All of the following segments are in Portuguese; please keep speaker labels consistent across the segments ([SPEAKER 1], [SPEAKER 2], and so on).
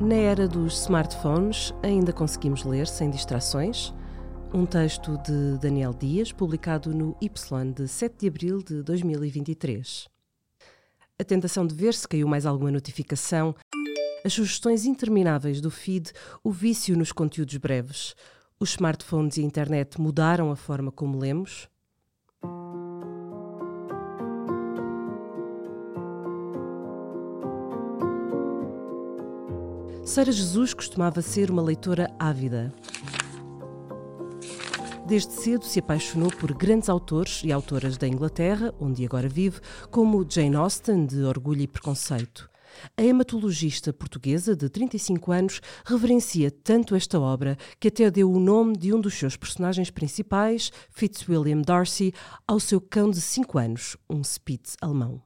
[SPEAKER 1] Na era dos smartphones, ainda conseguimos ler sem distrações? Um texto de Daniel Dias, publicado no Y de 7 de abril de 2023. A tentação de ver se caiu mais alguma notificação, as sugestões intermináveis do feed, o vício nos conteúdos breves. Os smartphones e a internet mudaram a forma como lemos? Sara Jesus costumava ser uma leitora ávida. Desde cedo se apaixonou por grandes autores e autoras da Inglaterra, onde agora vive, como Jane Austen, de Orgulho e Preconceito. A hematologista portuguesa, de 35 anos, reverencia tanto esta obra que até deu o nome de um dos seus personagens principais, Fitzwilliam Darcy, ao seu cão de 5 anos, um Spitz alemão.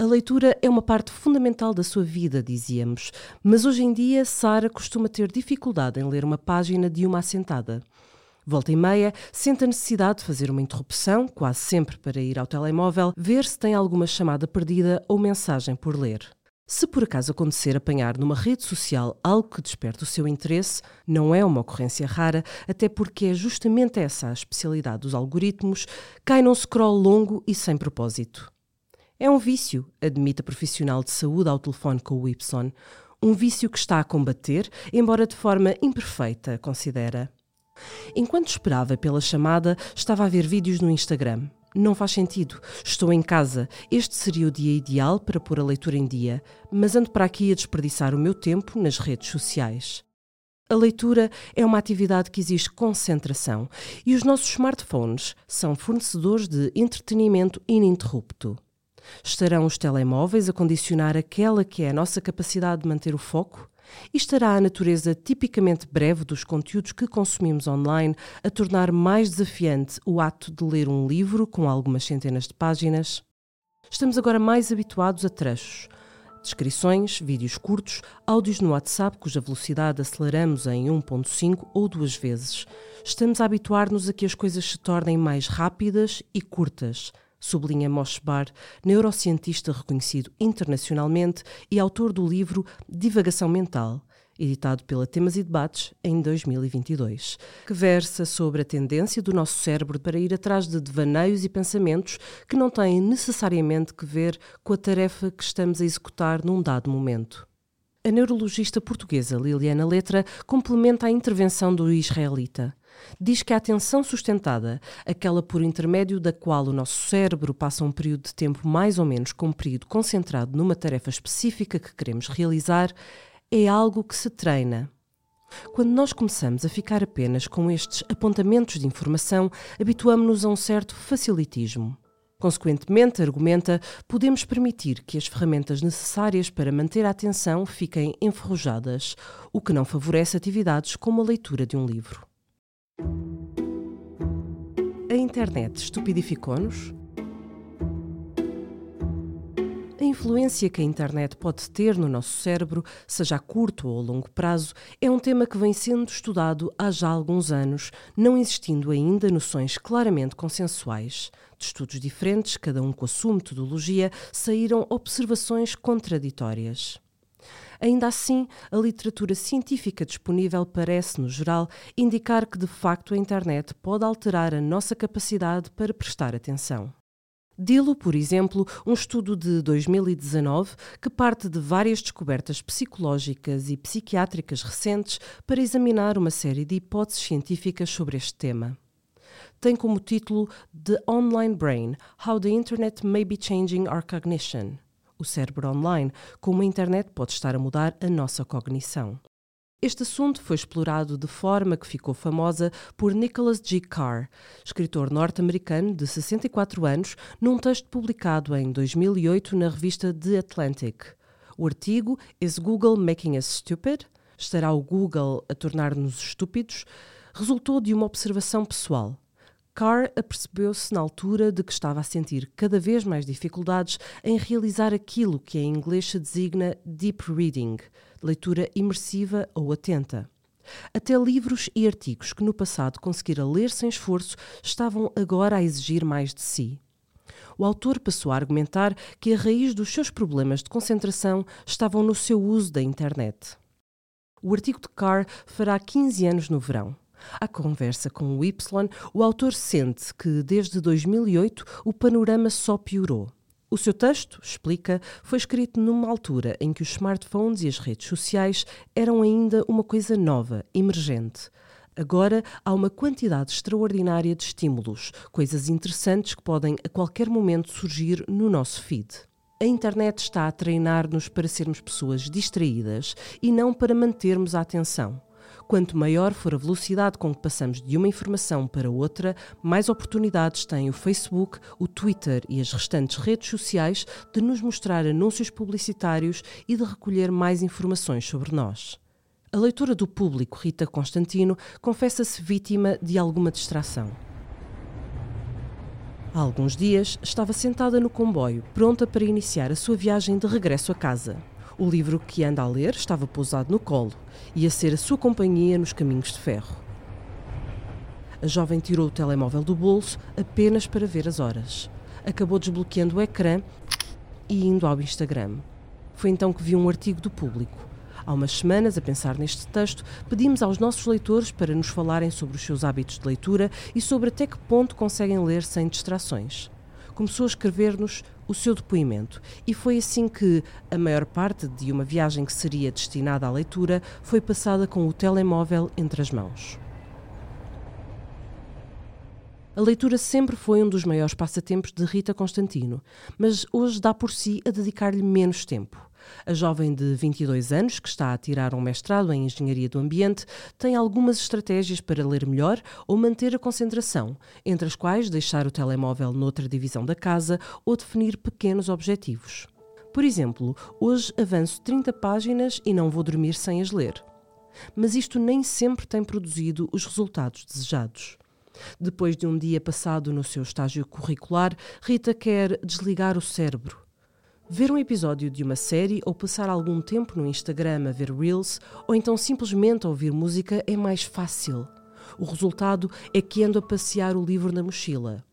[SPEAKER 1] A leitura é uma parte fundamental da sua vida, dizíamos, mas hoje em dia Sara costuma ter dificuldade em ler uma página de uma assentada. Volta e meia, sente a necessidade de fazer uma interrupção, quase sempre para ir ao telemóvel, ver se tem alguma chamada perdida ou mensagem por ler. Se por acaso acontecer apanhar numa rede social algo que desperte o seu interesse, não é uma ocorrência rara, até porque é justamente essa a especialidade dos algoritmos, cai num scroll longo e sem propósito. É um vício, admite a profissional de saúde ao telefone com o Y. Um vício que está a combater, embora de forma imperfeita, considera. Enquanto esperava pela chamada, estava a ver vídeos no Instagram. Não faz sentido. Estou em casa. Este seria o dia ideal para pôr a leitura em dia, mas ando para aqui a desperdiçar o meu tempo nas redes sociais. A leitura é uma atividade que exige concentração e os nossos smartphones são fornecedores de entretenimento ininterrupto. Estarão os telemóveis a condicionar aquela que é a nossa capacidade de manter o foco? E estará a natureza tipicamente breve dos conteúdos que consumimos online a tornar mais desafiante o ato de ler um livro com algumas centenas de páginas? Estamos agora mais habituados a trechos, descrições, vídeos curtos, áudios no WhatsApp cuja velocidade aceleramos em 1.5 ou duas vezes. Estamos a habituar-nos a que as coisas se tornem mais rápidas e curtas sublinha Moshbar, neurocientista reconhecido internacionalmente e autor do livro Divagação Mental, editado pela Temas e Debates em 2022, que versa sobre a tendência do nosso cérebro para ir atrás de devaneios e pensamentos que não têm necessariamente que ver com a tarefa que estamos a executar num dado momento. A neurologista portuguesa Liliana Letra complementa a intervenção do israelita diz que a atenção sustentada, aquela por intermédio da qual o nosso cérebro passa um período de tempo mais ou menos comprido concentrado numa tarefa específica que queremos realizar, é algo que se treina. Quando nós começamos a ficar apenas com estes apontamentos de informação, habituamos-nos a um certo facilitismo. Consequentemente, argumenta, podemos permitir que as ferramentas necessárias para manter a atenção fiquem enferrujadas, o que não favorece atividades como a leitura de um livro. A internet estupidificou-nos? A influência que a internet pode ter no nosso cérebro, seja a curto ou a longo prazo, é um tema que vem sendo estudado há já alguns anos, não existindo ainda noções claramente consensuais. De estudos diferentes, cada um com a sua metodologia, saíram observações contraditórias. Ainda assim, a literatura científica disponível parece, no geral, indicar que de facto a internet pode alterar a nossa capacidade para prestar atenção. Dilo, por exemplo, um estudo de 2019 que parte de várias descobertas psicológicas e psiquiátricas recentes para examinar uma série de hipóteses científicas sobre este tema. Tem como título The Online Brain: How the Internet May Be Changing Our Cognition o cérebro online, como a internet pode estar a mudar a nossa cognição. Este assunto foi explorado de forma que ficou famosa por Nicholas G. Carr, escritor norte-americano de 64 anos, num texto publicado em 2008 na revista The Atlantic. O artigo Is Google Making Us Stupid? Estará o Google a tornar-nos estúpidos? resultou de uma observação pessoal. Carr apercebeu-se na altura de que estava a sentir cada vez mais dificuldades em realizar aquilo que em inglês se designa deep reading, leitura imersiva ou atenta. Até livros e artigos que no passado conseguira ler sem esforço estavam agora a exigir mais de si. o autor passou a argumentar que a raiz dos seus problemas de concentração estavam no seu uso da internet. O artigo de Carr fará 15 anos no verão. À conversa com o Y, o autor sente que, desde 2008, o panorama só piorou. O seu texto, explica, foi escrito numa altura em que os smartphones e as redes sociais eram ainda uma coisa nova, emergente. Agora há uma quantidade extraordinária de estímulos, coisas interessantes que podem a qualquer momento surgir no nosso feed. A internet está a treinar-nos para sermos pessoas distraídas e não para mantermos a atenção. Quanto maior for a velocidade com que passamos de uma informação para outra, mais oportunidades tem o Facebook, o Twitter e as restantes redes sociais de nos mostrar anúncios publicitários e de recolher mais informações sobre nós. A leitora do público, Rita Constantino, confessa-se vítima de alguma distração. Há alguns dias estava sentada no comboio, pronta para iniciar a sua viagem de regresso a casa. O livro que anda a ler estava pousado no colo, ia ser a sua companhia nos caminhos de ferro. A jovem tirou o telemóvel do bolso apenas para ver as horas. Acabou desbloqueando o ecrã e indo ao Instagram. Foi então que viu um artigo do público. Há umas semanas, a pensar neste texto, pedimos aos nossos leitores para nos falarem sobre os seus hábitos de leitura e sobre até que ponto conseguem ler sem distrações. Começou a escrever-nos o seu depoimento e foi assim que a maior parte de uma viagem que seria destinada à leitura foi passada com o telemóvel entre as mãos. A leitura sempre foi um dos maiores passatempos de Rita Constantino, mas hoje dá por si a dedicar-lhe menos tempo. A jovem de 22 anos, que está a tirar um mestrado em Engenharia do Ambiente, tem algumas estratégias para ler melhor ou manter a concentração, entre as quais deixar o telemóvel noutra divisão da casa ou definir pequenos objetivos. Por exemplo, hoje avanço 30 páginas e não vou dormir sem as ler. Mas isto nem sempre tem produzido os resultados desejados. Depois de um dia passado no seu estágio curricular, Rita quer desligar o cérebro Ver um episódio de uma série ou passar algum tempo no Instagram a ver Reels ou então simplesmente ouvir música é mais fácil. O resultado é que ando a passear o livro na mochila.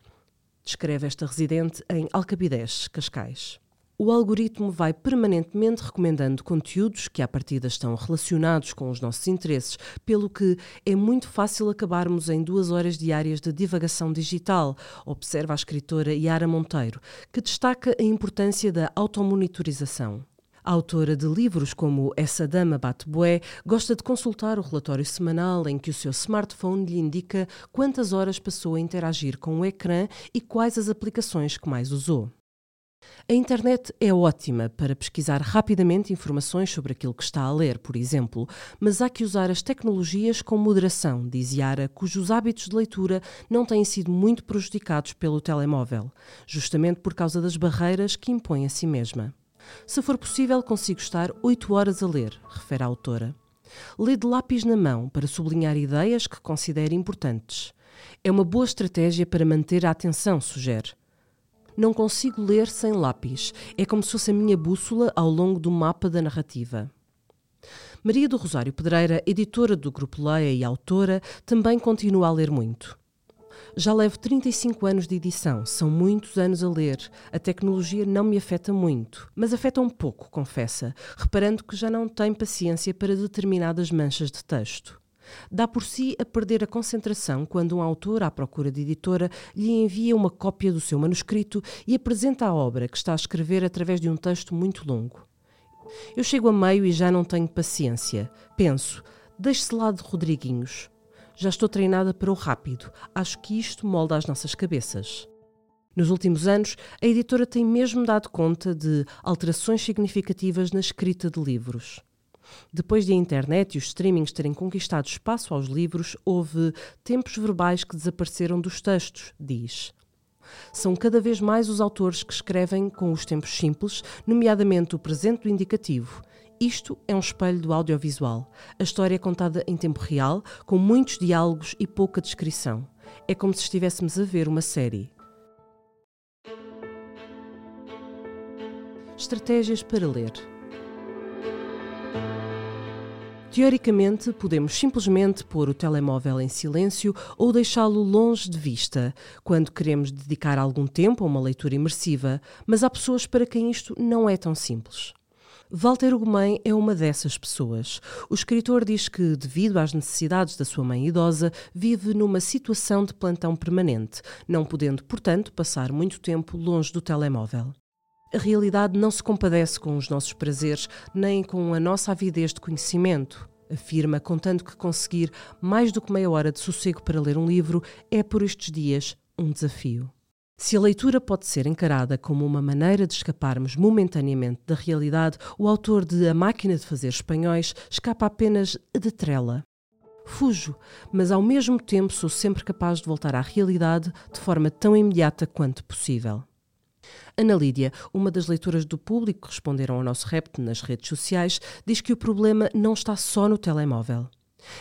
[SPEAKER 1] Descreve esta residente em Alcabidez, Cascais o algoritmo vai permanentemente recomendando conteúdos que, à partida, estão relacionados com os nossos interesses, pelo que é muito fácil acabarmos em duas horas diárias de divagação digital, observa a escritora Yara Monteiro, que destaca a importância da automonitorização. A autora de livros como Essa Dama Bate Bué gosta de consultar o relatório semanal em que o seu smartphone lhe indica quantas horas passou a interagir com o ecrã e quais as aplicações que mais usou. A internet é ótima para pesquisar rapidamente informações sobre aquilo que está a ler, por exemplo, mas há que usar as tecnologias com moderação, diz Yara, cujos hábitos de leitura não têm sido muito prejudicados pelo telemóvel, justamente por causa das barreiras que impõe a si mesma. Se for possível, consigo estar oito horas a ler, refere a autora. Lê de lápis na mão para sublinhar ideias que considere importantes. É uma boa estratégia para manter a atenção, sugere. Não consigo ler sem lápis. É como se fosse a minha bússola ao longo do mapa da narrativa. Maria do Rosário Pedreira, editora do Grupo Leia e autora, também continua a ler muito. Já levo 35 anos de edição, são muitos anos a ler. A tecnologia não me afeta muito, mas afeta um pouco, confessa, reparando que já não tem paciência para determinadas manchas de texto. Dá por si a perder a concentração quando um autor, à procura de editora, lhe envia uma cópia do seu manuscrito e apresenta a obra que está a escrever através de um texto muito longo. Eu chego a meio e já não tenho paciência. Penso, deixe-se lá de Rodriguinhos. Já estou treinada para o rápido. Acho que isto molda as nossas cabeças. Nos últimos anos, a editora tem mesmo dado conta de alterações significativas na escrita de livros. Depois de a internet e os streamings terem conquistado espaço aos livros, houve tempos verbais que desapareceram dos textos, diz. São cada vez mais os autores que escrevem com os tempos simples, nomeadamente o presente do indicativo. Isto é um espelho do audiovisual. A história é contada em tempo real, com muitos diálogos e pouca descrição. É como se estivéssemos a ver uma série. Estratégias para ler. Teoricamente, podemos simplesmente pôr o telemóvel em silêncio ou deixá-lo longe de vista, quando queremos dedicar algum tempo a uma leitura imersiva, mas há pessoas para quem isto não é tão simples. Walter Ugumem é uma dessas pessoas. O escritor diz que, devido às necessidades da sua mãe idosa, vive numa situação de plantão permanente, não podendo, portanto, passar muito tempo longe do telemóvel. A realidade não se compadece com os nossos prazeres, nem com a nossa avidez de conhecimento. Afirma, contanto que conseguir mais do que meia hora de sossego para ler um livro é, por estes dias, um desafio. Se a leitura pode ser encarada como uma maneira de escaparmos momentaneamente da realidade, o autor de A Máquina de Fazer Espanhóis escapa apenas de trela. Fujo, mas ao mesmo tempo sou sempre capaz de voltar à realidade de forma tão imediata quanto possível. Ana Lídia, uma das leitoras do público que responderam ao nosso repto nas redes sociais, diz que o problema não está só no telemóvel.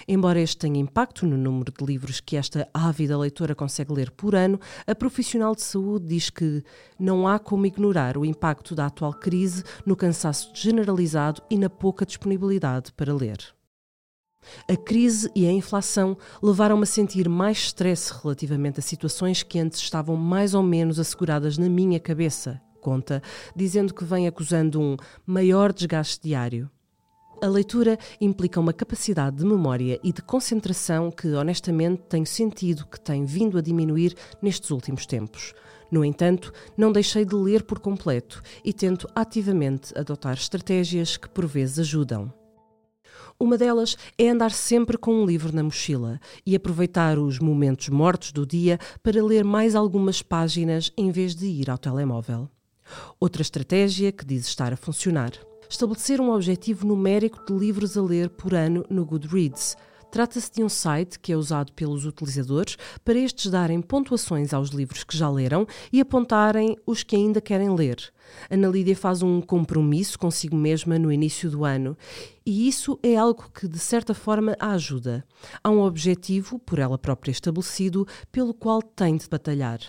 [SPEAKER 1] Embora este tenha impacto no número de livros que esta ávida leitora consegue ler por ano, a profissional de saúde diz que não há como ignorar o impacto da atual crise no cansaço generalizado e na pouca disponibilidade para ler. A crise e a inflação levaram-me a sentir mais stress relativamente a situações que antes estavam mais ou menos asseguradas na minha cabeça, conta, dizendo que vem acusando um maior desgaste diário. A leitura implica uma capacidade de memória e de concentração que, honestamente, tenho sentido que tem vindo a diminuir nestes últimos tempos. No entanto, não deixei de ler por completo e tento ativamente adotar estratégias que por vezes ajudam. Uma delas é andar sempre com um livro na mochila e aproveitar os momentos mortos do dia para ler mais algumas páginas em vez de ir ao telemóvel. Outra estratégia que diz estar a funcionar estabelecer um objetivo numérico de livros a ler por ano no Goodreads. Trata-se de um site que é usado pelos utilizadores para estes darem pontuações aos livros que já leram e apontarem os que ainda querem ler. Ana Lídia faz um compromisso consigo mesma no início do ano e isso é algo que, de certa forma, a ajuda. Há um objetivo, por ela própria estabelecido, pelo qual tem de batalhar.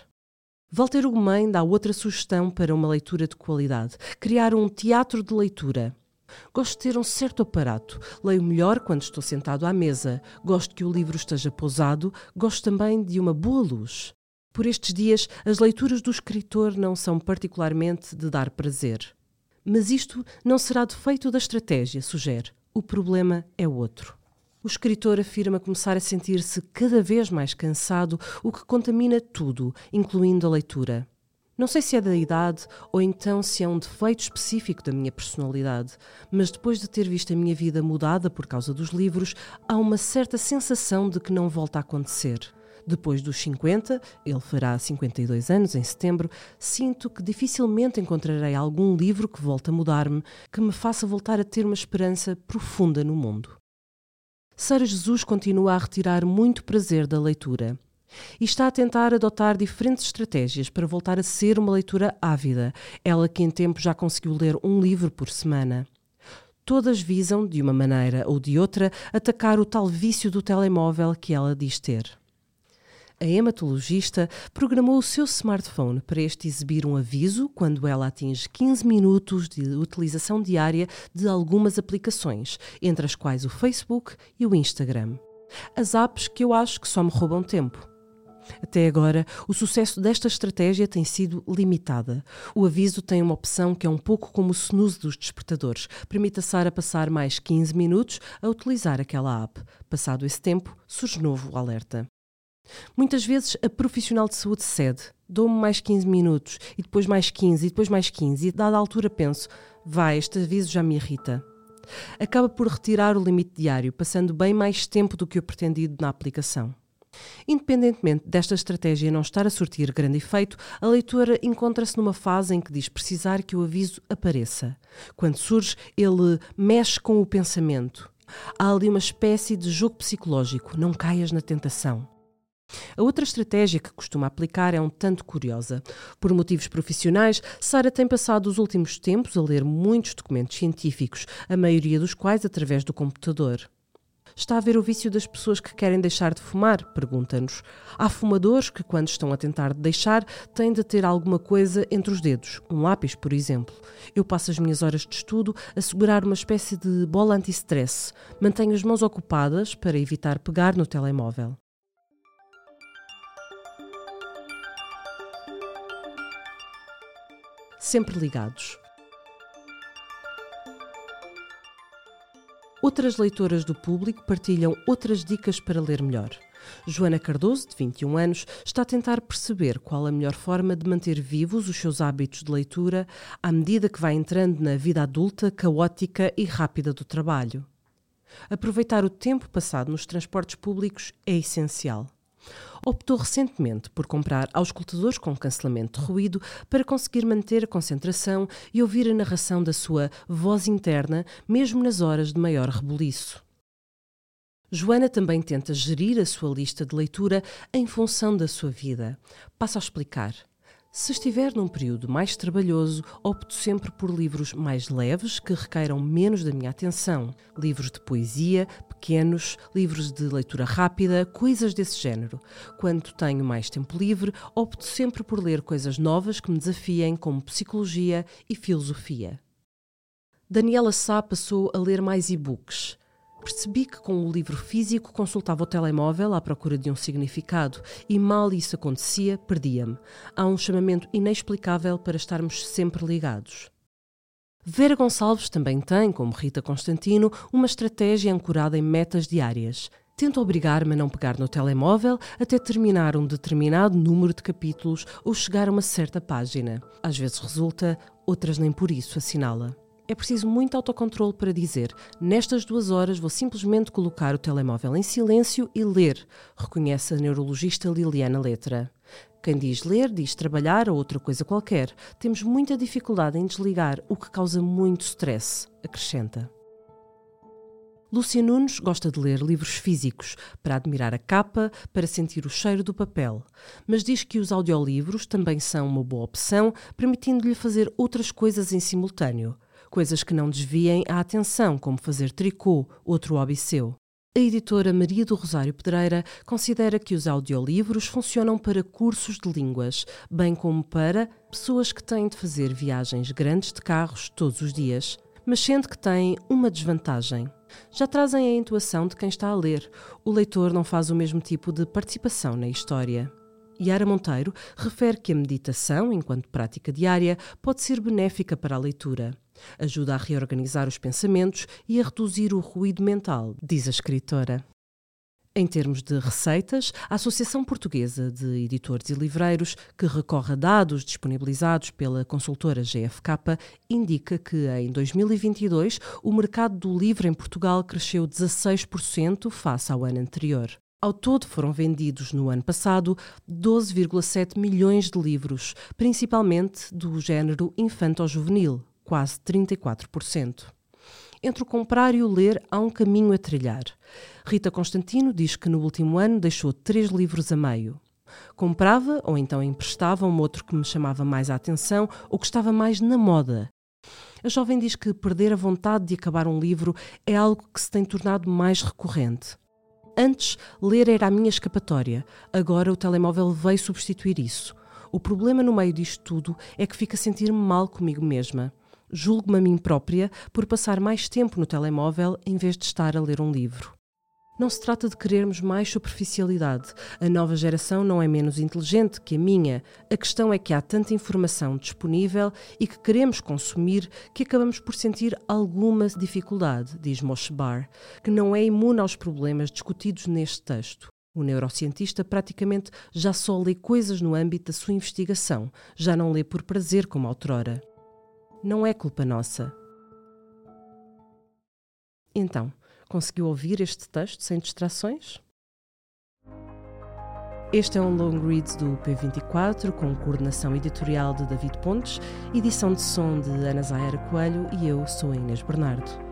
[SPEAKER 1] Walter Ugumem dá outra sugestão para uma leitura de qualidade: criar um teatro de leitura. Gosto de ter um certo aparato. Leio melhor quando estou sentado à mesa. Gosto que o livro esteja pousado. Gosto também de uma boa luz. Por estes dias, as leituras do escritor não são particularmente de dar prazer. Mas isto não será defeito da estratégia, sugere. O problema é outro. O escritor afirma começar a sentir-se cada vez mais cansado, o que contamina tudo, incluindo a leitura. Não sei se é da idade ou então se é um defeito específico da minha personalidade, mas depois de ter visto a minha vida mudada por causa dos livros, há uma certa sensação de que não volta a acontecer. Depois dos 50, ele fará 52 anos em setembro, sinto que dificilmente encontrarei algum livro que volte a mudar-me, que me faça voltar a ter uma esperança profunda no mundo. Sara Jesus continua a retirar muito prazer da leitura e está a tentar adotar diferentes estratégias para voltar a ser uma leitura ávida, ela que em tempo já conseguiu ler um livro por semana. Todas visam, de uma maneira ou de outra, atacar o tal vício do telemóvel que ela diz ter a hematologista programou o seu smartphone para este exibir um aviso quando ela atinge 15 minutos de utilização diária de algumas aplicações, entre as quais o Facebook e o Instagram. As apps que eu acho que só me roubam tempo. Até agora, o sucesso desta estratégia tem sido limitada. O aviso tem uma opção que é um pouco como o snooze dos despertadores. Permite a Sara passar mais 15 minutos a utilizar aquela app. Passado esse tempo, surge novo alerta. Muitas vezes a profissional de saúde cede, dou-me mais 15 minutos, e depois mais 15, e depois mais 15, e dada a altura penso, vai, este aviso já me irrita. Acaba por retirar o limite diário, passando bem mais tempo do que o pretendido na aplicação. Independentemente desta estratégia não estar a surtir grande efeito, a leitora encontra-se numa fase em que diz precisar que o aviso apareça. Quando surge, ele mexe com o pensamento. Há ali uma espécie de jogo psicológico, não caias na tentação. A outra estratégia que costuma aplicar é um tanto curiosa. Por motivos profissionais, Sara tem passado os últimos tempos a ler muitos documentos científicos, a maioria dos quais através do computador. Está a ver o vício das pessoas que querem deixar de fumar? Pergunta-nos. Há fumadores que, quando estão a tentar deixar, têm de ter alguma coisa entre os dedos, um lápis, por exemplo. Eu passo as minhas horas de estudo a segurar uma espécie de bola anti-stress. Mantenho as mãos ocupadas para evitar pegar no telemóvel. Sempre ligados. Outras leitoras do público partilham outras dicas para ler melhor. Joana Cardoso, de 21 anos, está a tentar perceber qual a melhor forma de manter vivos os seus hábitos de leitura à medida que vai entrando na vida adulta, caótica e rápida do trabalho. Aproveitar o tempo passado nos transportes públicos é essencial optou recentemente por comprar auscultadores com cancelamento de ruído para conseguir manter a concentração e ouvir a narração da sua voz interna, mesmo nas horas de maior rebuliço. Joana também tenta gerir a sua lista de leitura em função da sua vida. Passo a explicar. Se estiver num período mais trabalhoso, opto sempre por livros mais leves que requeiram menos da minha atenção. Livros de poesia, pequenos, livros de leitura rápida, coisas desse género. Quando tenho mais tempo livre, opto sempre por ler coisas novas que me desafiem, como psicologia e filosofia. Daniela Sá passou a ler mais e-books. Percebi que com o livro físico consultava o telemóvel à procura de um significado e mal isso acontecia, perdia-me. Há um chamamento inexplicável para estarmos sempre ligados. Vera Gonçalves também tem, como Rita Constantino, uma estratégia ancorada em metas diárias. Tenta obrigar-me a não pegar no telemóvel até terminar um determinado número de capítulos ou chegar a uma certa página. Às vezes resulta, outras nem por isso, assinala. É preciso muito autocontrole para dizer: nestas duas horas vou simplesmente colocar o telemóvel em silêncio e ler, reconhece a neurologista Liliana Letra. Quem diz ler, diz trabalhar ou outra coisa qualquer. Temos muita dificuldade em desligar, o que causa muito stress, acrescenta. Lúcia Nunes gosta de ler livros físicos, para admirar a capa, para sentir o cheiro do papel, mas diz que os audiolivros também são uma boa opção, permitindo-lhe fazer outras coisas em simultâneo coisas que não desviem a atenção, como fazer tricô, outro hobby seu. A editora Maria do Rosário Pedreira considera que os audiolivros funcionam para cursos de línguas, bem como para pessoas que têm de fazer viagens grandes de carros todos os dias, mas sendo que têm uma desvantagem. Já trazem a intuação de quem está a ler. O leitor não faz o mesmo tipo de participação na história. Yara Monteiro refere que a meditação, enquanto prática diária, pode ser benéfica para a leitura. Ajuda a reorganizar os pensamentos e a reduzir o ruído mental, diz a escritora. Em termos de receitas, a Associação Portuguesa de Editores e Livreiros, que recorre a dados disponibilizados pela consultora GFK, indica que em 2022 o mercado do livro em Portugal cresceu 16% face ao ano anterior. Ao todo foram vendidos no ano passado 12,7 milhões de livros, principalmente do género infanto-juvenil, quase 34%. Entre o comprar e o ler há um caminho a trilhar. Rita Constantino diz que no último ano deixou três livros a meio. Comprava ou então emprestava um outro que me chamava mais a atenção ou que estava mais na moda. A jovem diz que perder a vontade de acabar um livro é algo que se tem tornado mais recorrente. Antes, ler era a minha escapatória, agora o telemóvel veio substituir isso. O problema no meio disto tudo é que fico a sentir-me mal comigo mesma. Julgo-me a mim própria por passar mais tempo no telemóvel em vez de estar a ler um livro. Não se trata de querermos mais superficialidade. A nova geração não é menos inteligente que a minha. A questão é que há tanta informação disponível e que queremos consumir que acabamos por sentir alguma dificuldade, diz Moshe Bar, que não é imune aos problemas discutidos neste texto. O neurocientista praticamente já só lê coisas no âmbito da sua investigação, já não lê por prazer como outrora. Não é culpa nossa. Então, Conseguiu ouvir este texto sem distrações? Este é um long read do P24 com coordenação editorial de David Pontes, edição de som de Ana Zaira Coelho e eu sou Inês Bernardo.